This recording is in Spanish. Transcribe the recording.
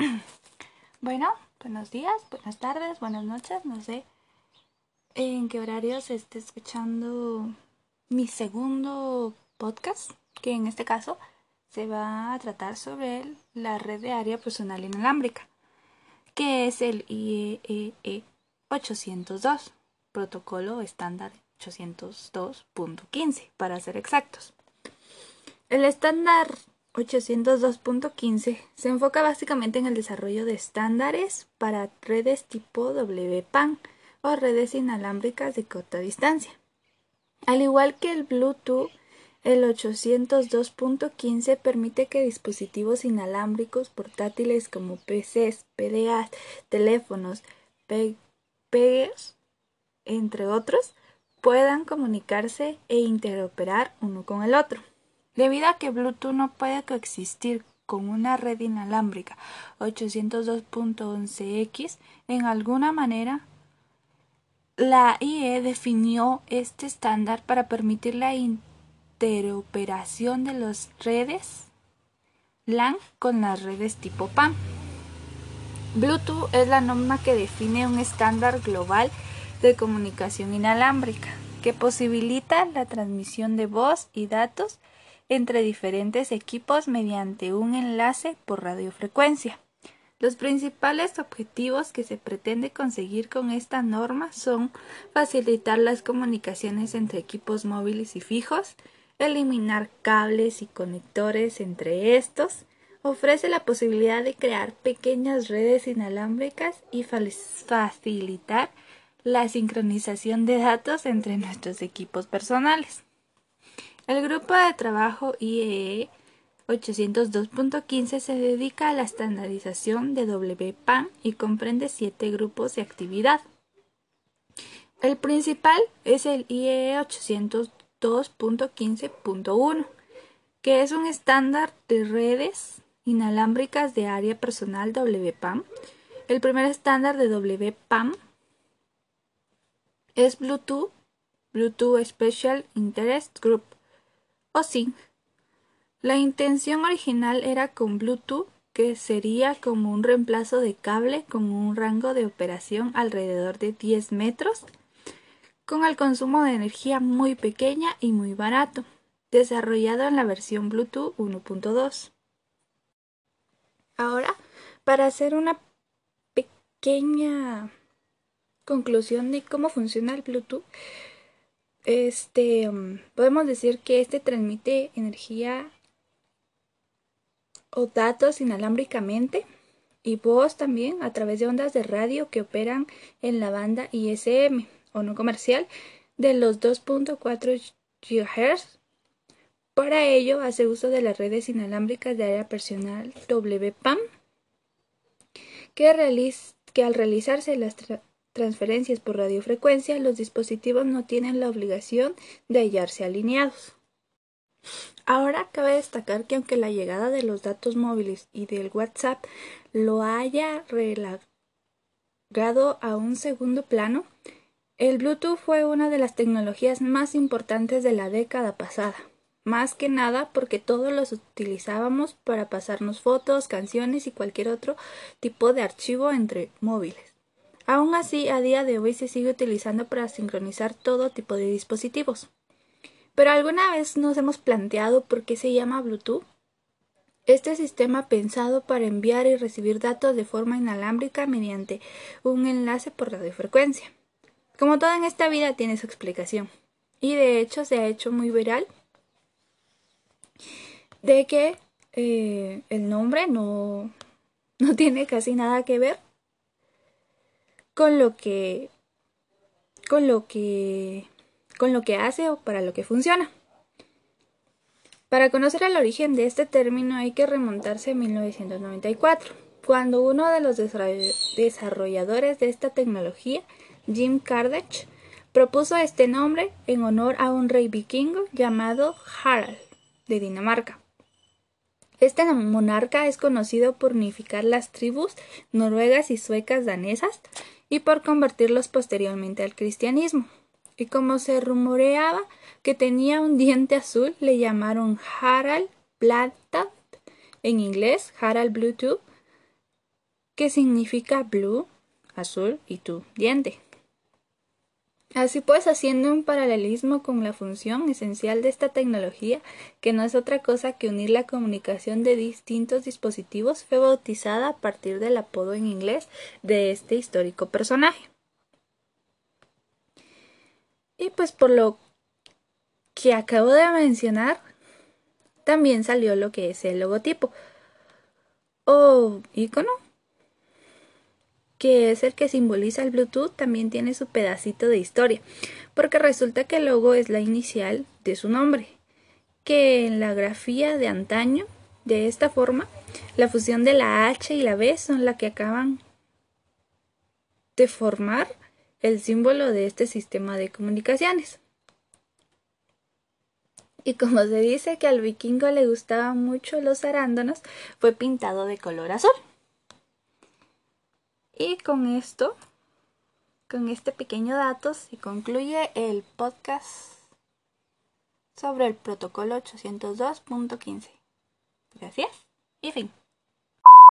Bueno, buenos días, buenas tardes, buenas noches, no sé en qué horario se esté escuchando mi segundo podcast, que en este caso se va a tratar sobre la red de área personal inalámbrica, que es el IEEE 802, protocolo estándar 802.15 para ser exactos. El estándar 802.15 se enfoca básicamente en el desarrollo de estándares para redes tipo WPAN o redes inalámbricas de corta distancia. Al igual que el Bluetooth, el 802.15 permite que dispositivos inalámbricos portátiles como PCs, PDAs, teléfonos, PEGs, entre otros, puedan comunicarse e interoperar uno con el otro. Debido a que Bluetooth no puede coexistir con una red inalámbrica 802.11x, en alguna manera la IE definió este estándar para permitir la interoperación de las redes LAN con las redes tipo PAN. Bluetooth es la norma que define un estándar global de comunicación inalámbrica que posibilita la transmisión de voz y datos entre diferentes equipos mediante un enlace por radiofrecuencia. Los principales objetivos que se pretende conseguir con esta norma son facilitar las comunicaciones entre equipos móviles y fijos, eliminar cables y conectores entre estos, ofrece la posibilidad de crear pequeñas redes inalámbricas y facilitar la sincronización de datos entre nuestros equipos personales. El grupo de trabajo IEE 802.15 se dedica a la estandarización de WPAN y comprende siete grupos de actividad. El principal es el IEE 802.15.1, que es un estándar de redes inalámbricas de área personal WPAN. El primer estándar de WPAN es Bluetooth, Bluetooth Special Interest Group o SIG. La intención original era con Bluetooth, que sería como un reemplazo de cable con un rango de operación alrededor de 10 metros, con el consumo de energía muy pequeña y muy barato, desarrollado en la versión Bluetooth 1.2. Ahora, para hacer una pequeña conclusión de cómo funciona el Bluetooth, este, um, podemos decir que este transmite energía o datos inalámbricamente y voz también a través de ondas de radio que operan en la banda ISM o no comercial de los 2.4 GHz. Para ello hace uso de las redes inalámbricas de área personal WPAM que, que al realizarse las transferencias por radiofrecuencia, los dispositivos no tienen la obligación de hallarse alineados. Ahora cabe destacar que aunque la llegada de los datos móviles y del WhatsApp lo haya relegado a un segundo plano, el Bluetooth fue una de las tecnologías más importantes de la década pasada, más que nada porque todos los utilizábamos para pasarnos fotos, canciones y cualquier otro tipo de archivo entre móviles. Aún así, a día de hoy se sigue utilizando para sincronizar todo tipo de dispositivos. Pero alguna vez nos hemos planteado por qué se llama Bluetooth. Este sistema pensado para enviar y recibir datos de forma inalámbrica mediante un enlace por radiofrecuencia. Como todo en esta vida tiene su explicación. Y de hecho se ha hecho muy viral de que eh, el nombre no, no tiene casi nada que ver con lo que con lo que con lo que hace o para lo que funciona. Para conocer el origen de este término hay que remontarse a 1994, cuando uno de los desarrolladores de esta tecnología, Jim Kardec, propuso este nombre en honor a un rey vikingo llamado Harald de Dinamarca. Este monarca es conocido por unificar las tribus noruegas y suecas danesas y por convertirlos posteriormente al cristianismo. Y como se rumoreaba que tenía un diente azul, le llamaron Harald Blattad, en inglés Harald Bluetooth, que significa blue, azul, y tu, diente. Así pues, haciendo un paralelismo con la función esencial de esta tecnología, que no es otra cosa que unir la comunicación de distintos dispositivos, fue bautizada a partir del apodo en inglés de este histórico personaje. Y pues por lo que acabo de mencionar, también salió lo que es el logotipo o icono que es el que simboliza el Bluetooth, también tiene su pedacito de historia, porque resulta que el logo es la inicial de su nombre, que en la grafía de antaño, de esta forma, la fusión de la H y la B son la que acaban de formar el símbolo de este sistema de comunicaciones. Y como se dice que al vikingo le gustaban mucho los arándanos, fue pintado de color azul. Y con esto, con este pequeño dato, se concluye el podcast sobre el protocolo 802.15. Gracias y fin.